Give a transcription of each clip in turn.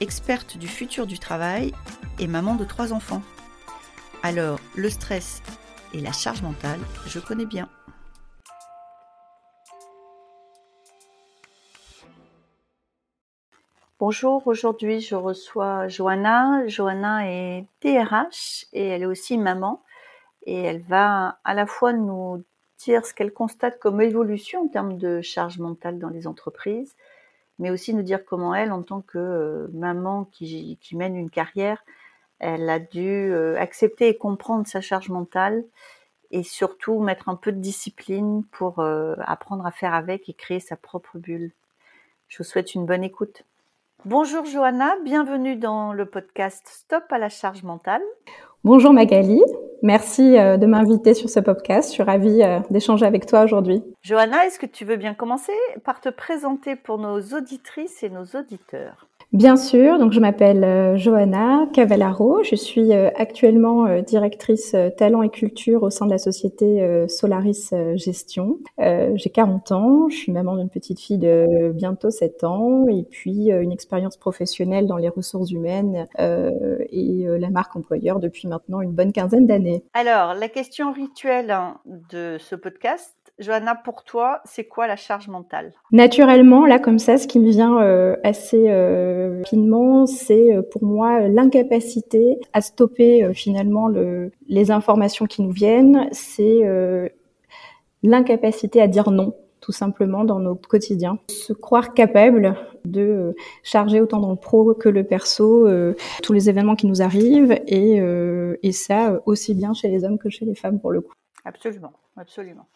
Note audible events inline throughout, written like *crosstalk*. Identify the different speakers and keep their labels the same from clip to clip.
Speaker 1: experte du futur du travail et maman de trois enfants. Alors, le stress et la charge mentale, je connais bien. Bonjour, aujourd'hui je reçois Johanna. Johanna est DRH et elle est aussi maman. Et elle va à la fois nous dire ce qu'elle constate comme évolution en termes de charge mentale dans les entreprises, mais aussi nous dire comment elle, en tant que euh, maman qui, mène une carrière, elle a dû euh, accepter et comprendre sa charge mentale et surtout mettre un peu de discipline pour euh, apprendre à faire avec et créer sa propre bulle. Je vous souhaite une bonne écoute. Bonjour Johanna, bienvenue dans le podcast Stop à la charge mentale.
Speaker 2: Bonjour Magali, merci de m'inviter sur ce podcast. Je suis ravie d'échanger avec toi aujourd'hui.
Speaker 1: Johanna, est-ce que tu veux bien commencer par te présenter pour nos auditrices et nos auditeurs?
Speaker 2: Bien sûr, donc je m'appelle euh, Johanna Cavallaro, je suis euh, actuellement euh, directrice talent et culture au sein de la société Solaris Gestion. J'ai 40 ans, je suis maman d'une petite fille de bientôt 7 ans et puis une expérience professionnelle dans les ressources humaines et la marque employeur depuis maintenant une bonne quinzaine d'années.
Speaker 1: Alors, la question rituelle hein, de ce podcast, Johanna, pour toi, c'est quoi la charge mentale?
Speaker 2: Naturellement, là, comme ça, ce qui me vient euh, assez euh, rapidement, c'est euh, pour moi l'incapacité à stopper finalement le, les informations qui nous viennent. C'est l'incapacité à dire non tout simplement dans notre quotidien. Se croire capable de charger autant dans le pro que le perso tous les événements qui nous arrivent et, et ça aussi bien chez les hommes que chez les femmes pour le coup.
Speaker 1: Absolument, absolument.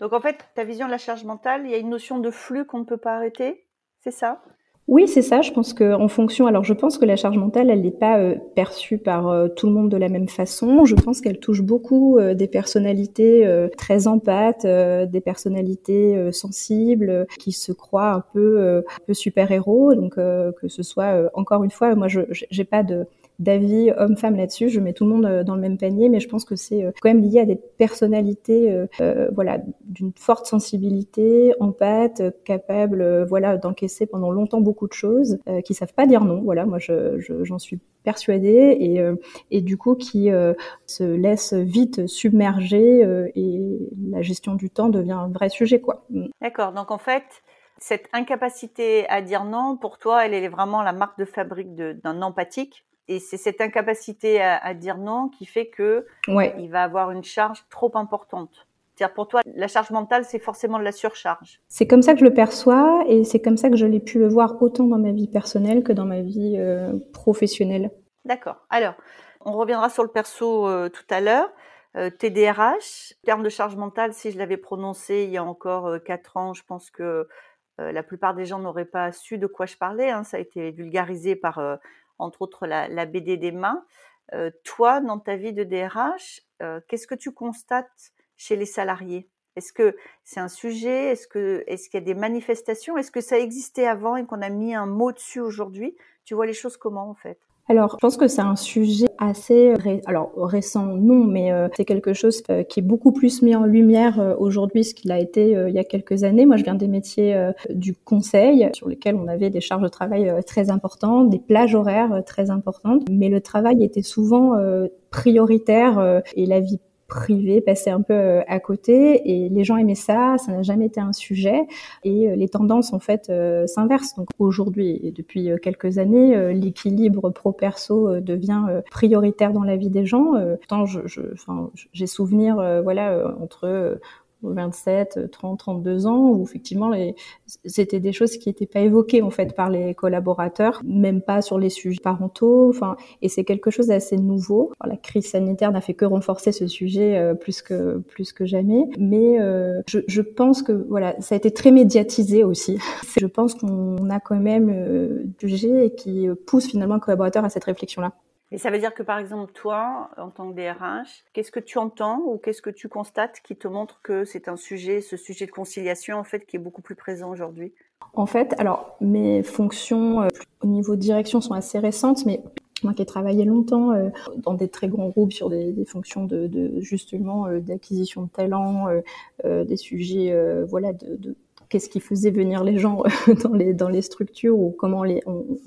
Speaker 1: Donc en fait, ta vision de la charge mentale, il y a une notion de flux qu'on ne peut pas arrêter, c'est ça?
Speaker 2: Oui, c'est ça. Je pense qu'en fonction, alors je pense que la charge mentale, elle n'est pas euh, perçue par euh, tout le monde de la même façon. Je pense qu'elle touche beaucoup euh, des personnalités très empathes, des personnalités sensibles, qui se croient un peu, super héros. Donc que ce soit encore une fois, moi, je j'ai pas de d'avis homme-femme là-dessus. Je mets tout le monde euh, dans le même panier, mais je pense que c'est euh, quand même lié à des personnalités, euh, voilà, d'une forte sensibilité, empathe, capable, voilà, d'encaisser pendant longtemps beaucoup de choses, qui savent pas dire non. Voilà, moi, je, j'en suis persuadée et, et du coup qui se laisse vite submerger et la gestion du temps devient un vrai sujet, quoi.
Speaker 1: Mm. D'accord. Donc en fait, cette incapacité à dire non, pour toi, elle est vraiment la marque de fabrique d'un empathique et c'est cette incapacité à, dire non qui fait que il va avoir une charge trop importante. C'est-à-dire pour toi, la charge mentale, c'est forcément de la surcharge.
Speaker 2: C'est comme ça que je le perçois et c'est comme ça que je l'ai pu le voir autant dans ma vie personnelle que dans ma vie euh, professionnelle.
Speaker 1: D'accord. Alors, on reviendra sur le perso euh, tout à l'heure. Euh, TDRH, terme de charge mentale, si je l'avais prononcé il y a encore quatre ans, je pense que la plupart des gens n'auraient pas su de quoi je parlais. Hein. Ça a été vulgarisé par entre autres la, BD des mains. Euh, toi, dans ta vie de DRH, euh, qu'est-ce que tu constates chez les salariés? Est-ce que c'est un sujet? Est-ce que est-ce qu'il y a des manifestations? Est-ce que ça existait avant et qu'on a mis un mot dessus aujourd'hui? Tu vois les choses comment en fait?
Speaker 2: Alors, je pense que c'est un sujet assez alors récent, non, mais euh, c'est quelque chose euh, qui est beaucoup plus mis en lumière euh, aujourd'hui ce qu'il a été il y a quelques années. Moi, je viens des métiers du conseil sur lesquels on avait des charges de travail très importantes, des plages horaires très importantes, mais le travail était souvent prioritaire et la vie privé passer un peu euh, à côté et les gens aimaient ça, ça n'a jamais été un sujet et euh, les tendances en fait euh, s'inversent. Donc aujourd'hui et depuis quelques années, l'équilibre pro-perso devient prioritaire dans la vie des gens. Je, je, j'ai souvenir voilà entre 27, 30, 32 ans, où effectivement c'était des choses qui n'étaient pas évoquées en fait par les collaborateurs, même pas sur les sujets parentaux. Enfin, et c'est quelque chose d'assez nouveau. la crise sanitaire n'a fait que renforcer ce sujet euh, plus que plus que jamais. Mais euh, je, je, pense que voilà, ça a été très médiatisé aussi. *laughs* je pense qu'on a quand même euh, jugé et qui pousse finalement le collaborateur à cette réflexion-là.
Speaker 1: Et ça veut dire que par exemple, toi, en tant que DRH, qu'est-ce que tu entends ou qu'est-ce que tu constates qui te montre que c'est un sujet, ce sujet de conciliation, en fait, qui est beaucoup plus présent aujourd'hui?
Speaker 2: En fait, alors, mes fonctions euh, au niveau direction sont assez récentes, mais moi qui ai travaillé longtemps euh, dans des très grands groupes sur des, fonctions de, justement euh, d'acquisition de talents, des sujets voilà de qu'est-ce qui faisait venir les gens *laughs* dans les dans les structures ou comment on,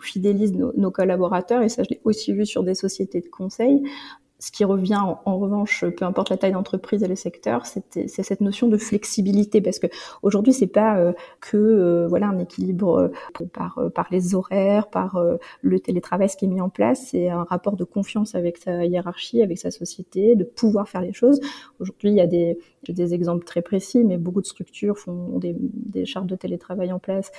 Speaker 2: fidélise nos, collaborateurs. Et ça je l'ai aussi vu sur des sociétés de conseil ce qui revient en, revanche, peu importe la taille d'entreprise et le secteur, c'est cette notion de flexibilité parce que aujourd'hui c'est pas euh, que euh, voilà un équilibre euh, par par les horaires, par le télétravail ce qui est mis en place, c'est un rapport de confiance avec sa hiérarchie, avec sa société, de pouvoir faire les choses. Aujourd'hui il y a des des exemples très précis, mais beaucoup de structures font des, des chartes de télétravail en place.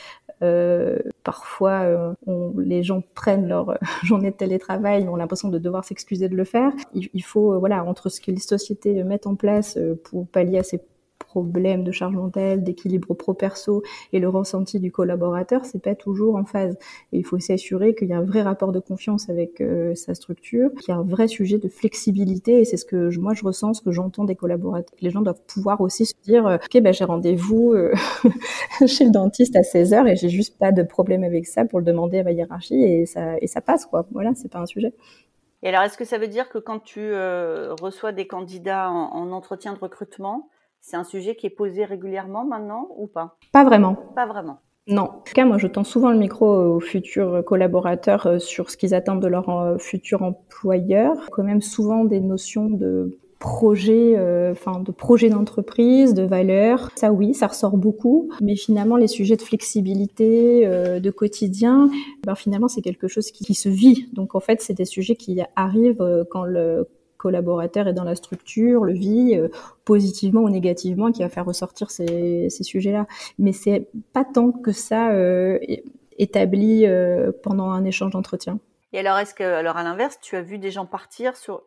Speaker 2: parfois on, les gens prennent leur *laughs* journée de télétravail, ont l'impression de devoir s'excuser de le faire il, faut, euh, voilà, entre ce que les sociétés mettent en place euh, pour pallier à ces problèmes de charge mentale, d'équilibre pro-perso et le ressenti du collaborateur, c'est pas toujours en phase. Et il faut s'assurer qu'il y a un vrai rapport de confiance avec euh, sa structure, qu'il y a un vrai sujet de flexibilité et c'est ce que moi je ressens, ce que j'entends des collaborateurs. Les gens doivent pouvoir aussi se dire, ok, ben j'ai rendez-vous *laughs* chez le dentiste à 16 heures et j'ai juste pas de problème avec ça pour le demander à ma hiérarchie et ça et ça passe quoi. Voilà, c'est pas un sujet.
Speaker 1: Et alors, est-ce que ça veut dire que quand tu euh, reçois des candidats en, en, entretien de recrutement, c'est un sujet qui est posé régulièrement maintenant ou pas?
Speaker 2: Pas vraiment.
Speaker 1: Pas vraiment.
Speaker 2: Non. En tout cas, moi, je tends souvent le micro aux futurs collaborateurs euh, sur ce qu'ils attendent de leur euh, futur employeur. Quand même souvent des notions de projet, euh, enfin de projet d'entreprise, de valeurs. Ça oui, ça ressort beaucoup. Mais finalement, les sujets de flexibilité, euh, de quotidien, ben finalement c'est quelque chose qui, qui, se vit. Donc en fait, c'est des sujets qui arrivent euh, quand le collaborateur est dans la structure, le vit positivement ou négativement, qui va faire ressortir ces, ces sujets-là. Mais c'est pas tant que ça établi pendant un échange d'entretien.
Speaker 1: Et alors, est-ce que, alors à l'inverse, tu as vu des gens partir sur,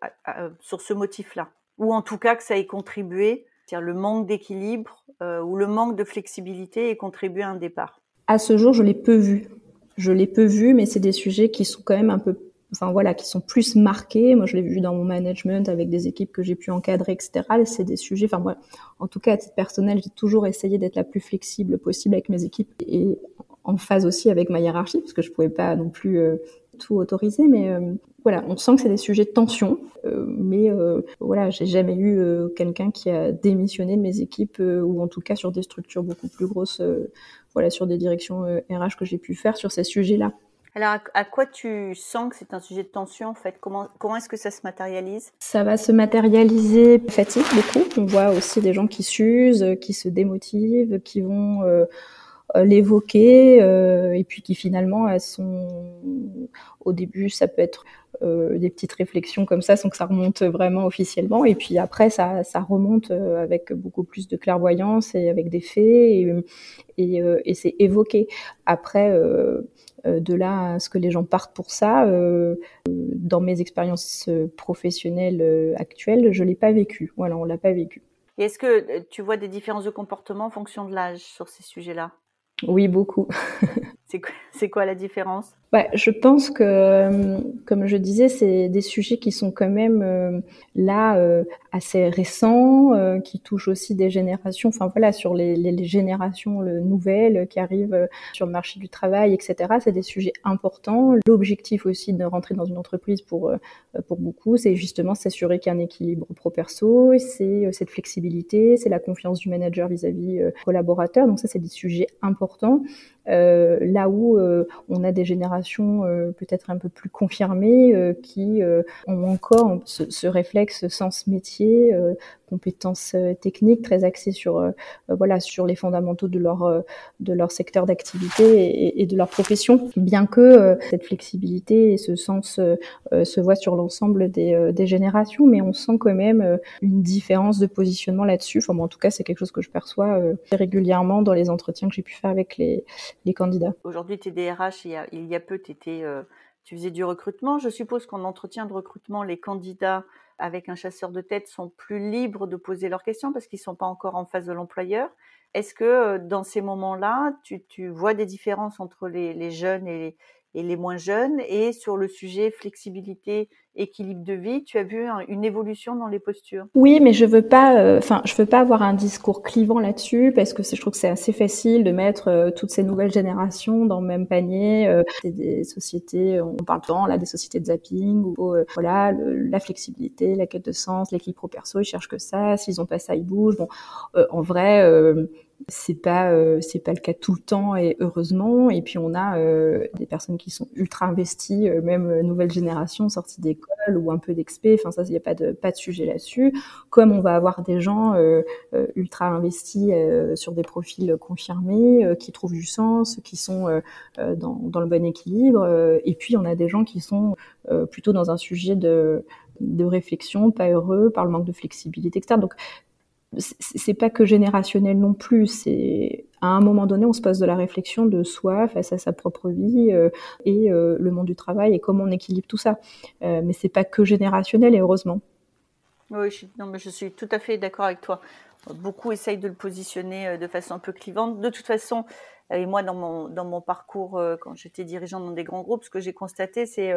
Speaker 1: sur ce motif-là? Ou en tout cas que ça ait contribué, c'est-à-dire le manque d'équilibre euh, ou le manque de flexibilité ait contribué à un départ
Speaker 2: À ce jour, je l'ai peu vu. Je l'ai peu vu, mais c'est des sujets qui sont quand même un peu, enfin voilà, qui sont plus marqués. Moi, je l'ai vu dans mon management avec des équipes que j'ai pu encadrer, etc. C'est des sujets, enfin moi, en tout cas à titre personnel, j'ai toujours essayé d'être la plus flexible possible avec mes équipes et en phase aussi avec ma hiérarchie, parce que je pouvais pas non plus euh, tout autoriser, mais euh, voilà, on sent que c'est des sujets de tension, euh, mais euh, voilà, j'ai jamais eu euh, quelqu'un qui a démissionné de mes équipes ou en tout cas sur des structures beaucoup plus grosses, voilà, sur des directions RH que j'ai pu faire sur ces sujets-là.
Speaker 1: Alors, à quoi tu sens que c'est un sujet de tension en fait? Comment, comment est-ce que ça se matérialise?
Speaker 2: Ça va se matérialiser fatigue beaucoup. On voit aussi des gens qui s'usent, qui se démotivent, qui vont l'évoquer et puis qui finalement elles sont au début ça peut être euh, des petites réflexions comme ça sans que ça remonte vraiment officiellement. Et puis après, ça, ça remonte euh, avec beaucoup plus de clairvoyance et avec des faits et, et, euh, et c'est évoqué. Après, de là à ce que les gens partent pour ça, dans mes expériences professionnelles actuelles, je l'ai pas vécu. Voilà, on l'a pas vécu.
Speaker 1: Est-ce que tu vois des différences de comportement en fonction de l'âge sur ces sujets-là?
Speaker 2: Oui, beaucoup. *laughs*
Speaker 1: c'est quoi, la différence?
Speaker 2: Ouais, je pense que, euh, comme je disais, c'est des sujets qui sont quand même euh, là euh, assez récents, qui touchent aussi des générations. Enfin voilà, sur les, les, générations nouvelles qui arrivent sur le marché du travail, etc. C'est des sujets importants. L'objectif aussi de rentrer dans une entreprise pour pour beaucoup, c'est justement s'assurer qu'il y a un équilibre pro-perso, c'est cette flexibilité, c'est la confiance du manager vis-à-vis -vis, collaborateur. Donc ça, c'est des sujets importants. Euh, là où euh, on a des générations euh, peut-être un peu plus confirmées qui ont encore ce, ce réflexe sens métier, compétences techniques très axées sur voilà sur les fondamentaux de leur de leur secteur d'activité et, de leur profession. Bien que cette flexibilité et ce sens se voient sur l'ensemble des, des générations, mais on sent quand même une différence de positionnement là-dessus. Enfin, bon, en tout cas, c'est quelque chose que je perçois régulièrement dans les entretiens que j'ai pu faire avec les les candidats.
Speaker 1: Aujourd'hui, tu es DRH, il y a, il y a peu, étais, euh, tu faisais du recrutement. Je suppose qu'en entretien de recrutement, les candidats avec un chasseur de tête sont plus libres de poser leurs questions parce qu'ils ne sont pas encore en face de l'employeur. Est-ce que euh, dans ces moments-là, tu, vois des différences entre les jeunes et les, et les moins jeunes. Et sur le sujet flexibilité, équilibre de vie, tu as vu une évolution dans les postures?
Speaker 2: Oui, mais je veux pas, euh, enfin, je veux pas avoir un discours clivant là-dessus parce que je trouve que c'est assez facile de mettre euh, toutes ces nouvelles générations dans le même panier. Euh, des sociétés, on parle tant là des sociétés de zapping ou voilà la flexibilité, la quête de sens, l'équilibre pro perso, ils cherchent que ça. S'ils ont pas ça, ils bougent. Bon, en vrai c'est pas euh, c'est pas le cas tout le temps et heureusement. Et puis on a euh, des personnes qui sont ultra investies euh, même nouvelle génération sortie d'école ou un peu d'expé. Enfin ça il y a pas de pas de sujet là-dessus. Comme on va avoir des gens ultra investis sur des profils confirmés qui trouvent du sens qui sont dans dans le bon équilibre et puis on a des gens qui sont plutôt dans un sujet de de réflexion, pas heureux par le manque de flexibilité, etc. Donc c'est pas que générationnel non plus. À un moment donné, on se pose de la réflexion de soi face à sa propre vie euh, et euh, le monde du travail et comment on équilibre tout ça. Euh, mais c'est pas que générationnel et heureusement.
Speaker 1: Oui, je, non, mais je suis tout à fait d'accord avec toi. Beaucoup essayent de le positionner de façon un peu clivante. De toute façon, et moi dans mon dans mon parcours quand j'étais dirigeante dans des grands groupes, ce que j'ai constaté, c'est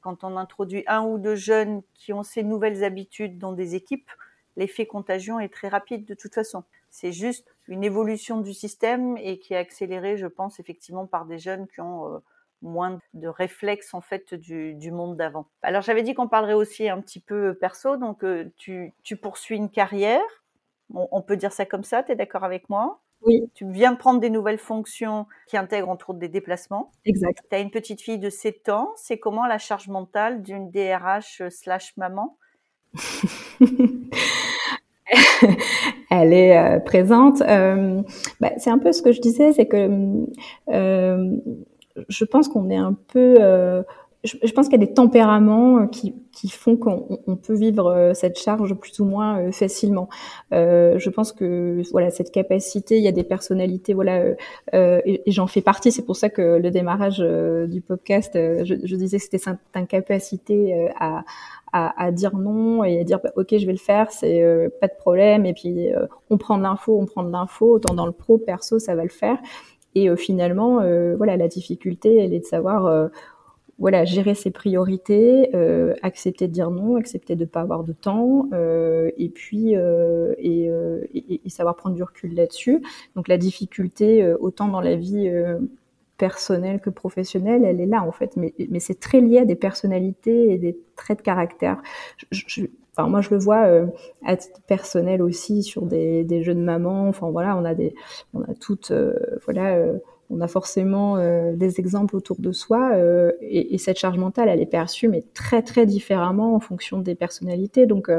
Speaker 1: quand on introduit un ou deux jeunes qui ont ces nouvelles habitudes dans des équipes, l'effet contagion est très rapide de toute façon. C'est juste une évolution du système et qui est accélérée, je pense, effectivement par des jeunes qui ont euh, moins de réflexes en fait du, monde d'avant. Alors j'avais dit qu'on parlerait aussi un petit peu perso, donc euh, tu, poursuis une carrière, on, peut dire ça comme ça, tu es d'accord avec moi?
Speaker 2: Oui.
Speaker 1: Tu viens de prendre des nouvelles fonctions qui intègrent entre autres des déplacements.
Speaker 2: Exact.
Speaker 1: Tu as une petite fille de 7 ans. C'est comment la charge mentale d'une DRH slash maman? *laughs*
Speaker 2: elle est euh, présente. Euh, bah, c'est un peu ce que je disais, c'est que euh, je pense qu'on est un peu je, pense qu'il y a des tempéraments qui, qui font qu'on peut vivre cette charge plus ou moins facilement. Euh, je pense que voilà cette capacité, il y a des personnalités, voilà, euh, et, j'en fais partie. C'est pour ça que le démarrage du podcast, je, je disais que c'était cette incapacité à, à, à, dire non et à dire bah, ok je vais le faire c'est euh, pas de problème et puis euh, on prend de l'info on prend de l'info autant dans le pro perso ça va le faire et euh, finalement voilà la difficulté elle est de savoir voilà gérer ses priorités accepter de dire non accepter de pas avoir de temps et puis et, et, et, savoir prendre du recul là-dessus donc la difficulté autant dans la vie personnelle que professionnelle, elle est là en fait, mais, mais c'est très lié à des personnalités et des traits de caractère. Je, enfin, moi, je le vois euh, à titre personnel aussi sur des, des jeunes mamans. Enfin voilà, on a des, on a toutes, euh, voilà, euh, on a forcément des exemples autour de soi et, et, cette charge mentale, elle est perçue mais très très différemment en fonction des personnalités. Donc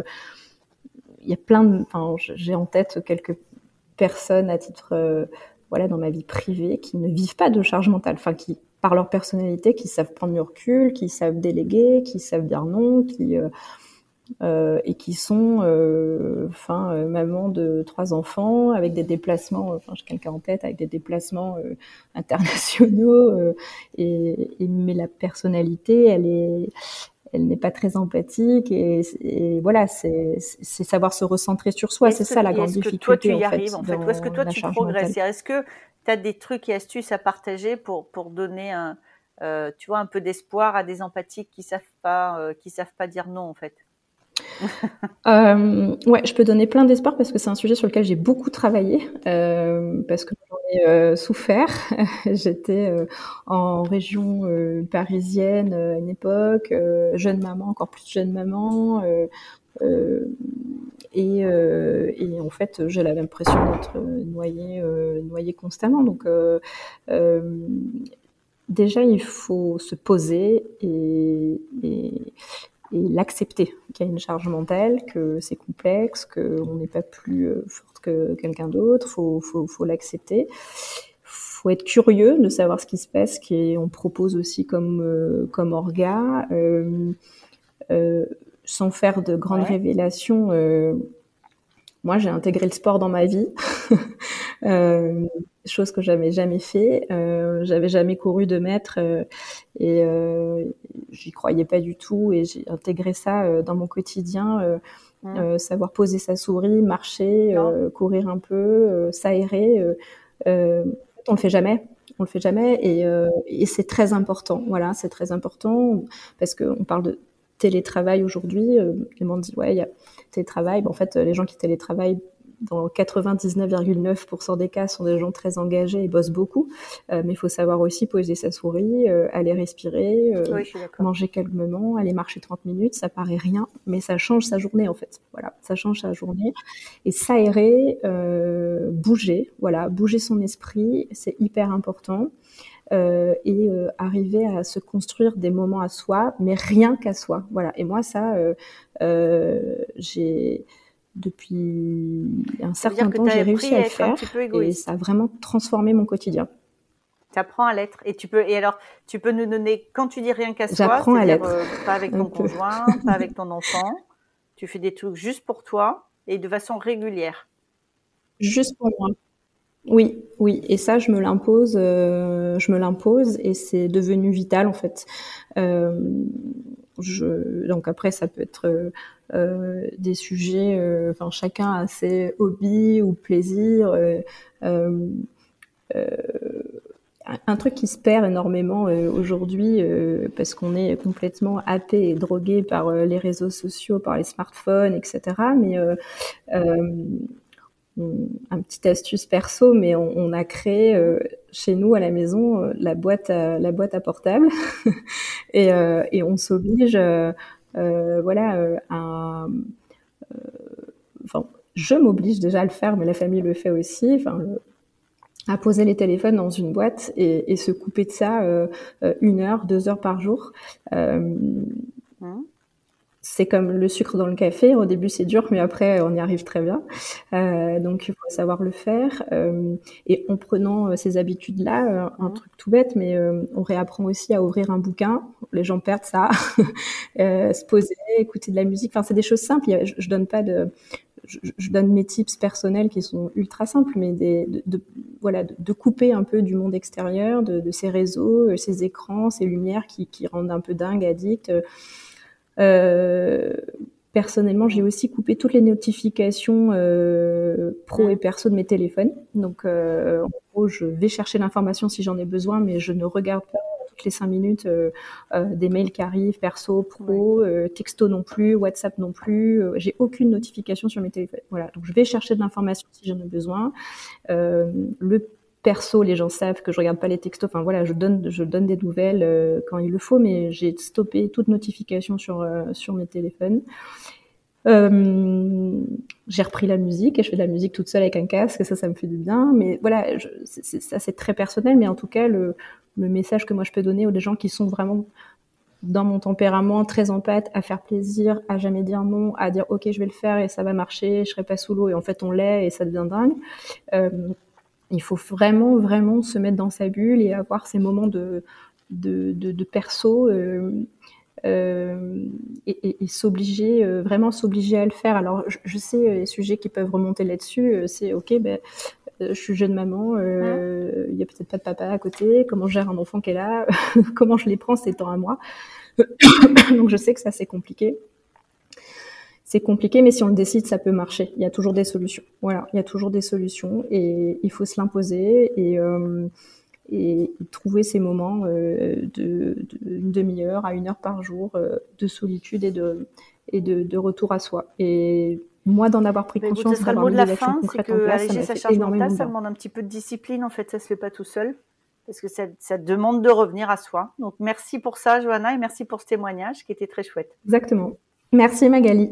Speaker 2: il y a plein de, enfin, j'ai en tête quelques personnes à titre voilà, dans ma vie privée, qui ne vivent pas de charge mentale, enfin qui, par leur personnalité, qui savent prendre du recul, qui savent déléguer, qui savent dire non, qui euh, euh, et qui sont, euh, enfin, euh, maman de trois enfants avec des déplacements, enfin, j'ai quelqu'un en tête avec des déplacements euh, internationaux, et, et, mais la personnalité, elle est, elle n'est pas très empathique et, voilà, c'est savoir se recentrer sur soi. C'est ça la grande difficulté. Est-ce que toi tu y arrives en fait,
Speaker 1: ou est-ce que toi tu progresses? Est-ce que tu as des trucs et astuces à partager pour pour donner un euh, tu vois un peu d'espoir à des empathiques qui savent pas euh, qui savent pas dire non en fait?
Speaker 2: Euh, ouais, je peux donner plein d'espoir parce que c'est un sujet sur lequel j'ai beaucoup travaillé, euh, parce que j'en ai euh, souffert. *laughs* J'étais en région parisienne à une époque, jeune maman, encore plus jeune maman, et, et, en fait, j'ai l'impression d'être noyée, noyée constamment. Donc déjà, il faut se poser et, et l'accepter qu'il y a une charge mentale, que c'est complexe, qu'on n'est pas plus euh, forte que quelqu'un d'autre, faut faut, faut l'accepter. Faut être curieux de savoir ce qui se passe, ce qu'on propose aussi comme euh, comme orga, euh, euh, sans faire de grandes révélations. Euh, moi, j'ai intégré le sport dans ma vie. *laughs* chose que j'avais jamais fait. Euh, j'avais jamais couru de mètres euh, et euh, j'y croyais pas du tout et j'ai intégré ça euh, dans mon quotidien. Euh, mmh. savoir poser sa souris, marcher, courir un peu, s'aérer. on le fait jamais. on le fait jamais et, et c'est très important. Voilà, c'est très important parce qu'on parle de télétravail aujourd'hui. Euh, Clément dit ouais, il y a télétravail. en fait, les gens qui télétravaillent dans 99,9% des cas, sont des gens très engagés et bossent beaucoup. Euh, mais il faut savoir aussi poser sa souris, euh, aller respirer, euh, manger calmement, aller marcher 30 minutes. Ça paraît rien, mais ça change sa journée en fait. Voilà, ça change sa journée. Et s'aérer, bouger, voilà, bouger son esprit, c'est hyper important. et arriver à se construire des moments à soi, mais rien qu'à soi. Voilà. Et moi, ça, j'ai depuis un certain temps, j'ai réussi à, le faire et ça a vraiment transformé mon quotidien.
Speaker 1: Tu apprends à l'être et tu peux et alors tu peux nous donner quand tu dis rien qu'à soi,
Speaker 2: j'apprends à l'être,
Speaker 1: euh, pas avec ton conjoint, pas avec *laughs* ton enfant, tu fais des trucs juste pour toi et de façon régulière.
Speaker 2: Juste pour moi. Oui, oui, et ça, je me l'impose, euh, je me l'impose, et c'est devenu vital en fait. Euh, donc après, ça peut être euh, des sujets, euh, enfin chacun a ses hobbies ou plaisirs. Euh, un truc qui se perd énormément aujourd'hui parce qu'on est complètement happé et drogué par les réseaux sociaux, par les smartphones, etc. Mais un petit astuce perso, mais on, a créé chez nous à la maison la boîte à, la boîte à portable *laughs* et, et, on s'oblige euh, voilà, euh, euh, enfin, je m'oblige déjà à le faire, mais la famille le fait aussi. Enfin, à poser les téléphones dans une boîte et, se couper de ça une heure, deux heures par jour. Mmh c'est comme le sucre dans le café. Au début, c'est dur, mais après, on y arrive très bien. Euh, donc, il faut savoir le faire. Euh, et en prenant euh, ces habitudes-là, un mhm. truc tout bête, mais on réapprend aussi à ouvrir un bouquin. Les gens perdent ça. *laughs* se poser, écouter de la musique. Enfin, c'est des choses simples. Je, donne pas de, je, donne mes tips personnels qui sont ultra simples, mais des, de, voilà, de, couper un peu du monde extérieur, de, de ces réseaux, ces écrans, ces lumières qui, qui rendent un peu dingue, addict. Euh, personnellement, j'ai aussi coupé toutes les notifications euh, pro et perso de mes téléphones. Donc, euh, en gros, je vais chercher l'information si j'en ai besoin, mais je ne regarde pas toutes les cinq minutes des mails qui arrivent, perso, pro, texto non plus, WhatsApp non plus. j'ai aucune notification sur mes téléphones. Voilà, donc je vais chercher de l'information si j'en ai besoin. le perso, les gens savent que je regarde pas les textos. Enfin voilà, je donne, je donne des nouvelles euh, quand il le faut, mais j'ai stoppé toute notification sur euh, sur mes téléphones. Euh, j'ai repris la musique et je fais de la musique toute seule avec un casque et ça, ça me fait du bien. Mais voilà, ça c'est très personnel, mais en tout cas le, le message que moi je peux donner aux gens qui sont vraiment dans mon tempérament très empathe, à faire plaisir, à jamais dire non, à dire ok je vais le faire et ça va marcher, je serai pas sous l'eau et en fait on l'est et ça devient dingue. Euh, il faut vraiment, vraiment se mettre dans sa bulle et avoir ces moments de, de, de, perso euh, euh, et, s'obliger, euh, vraiment s'obliger à le faire. Alors, je, sais, les sujets qui peuvent remonter là-dessus, c'est OK, ben, je suis jeune maman, il n'y a peut-être pas de papa à côté, comment je gère un enfant qui est là, *laughs* comment je les prends ces temps à moi. *coughs* Donc, je sais que ça, c'est compliqué c'est compliqué, mais si on le décide, ça peut marcher. Il y a toujours des solutions. Voilà, il y a toujours des solutions et il faut se l'imposer et, euh, et, trouver ces moments euh, de, une demi-heure à une heure par jour euh, de solitude et de et de, de, retour à soi. Et moi, d'en avoir pris conscience,
Speaker 1: ce sera le mot de la fin, c'est que alléger sa charge mentale, ça demande un petit peu de discipline. En fait, ça se fait pas tout seul parce que ça, ça, demande de revenir à soi. Donc, merci pour ça, Johanna, et merci pour ce témoignage qui était très chouette.
Speaker 2: Exactement. Merci, Magali.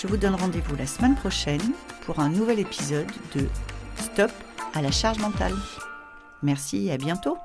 Speaker 1: Je vous donne rendez-vous la semaine prochaine pour un nouvel épisode de Stop à la charge mentale. Merci et à bientôt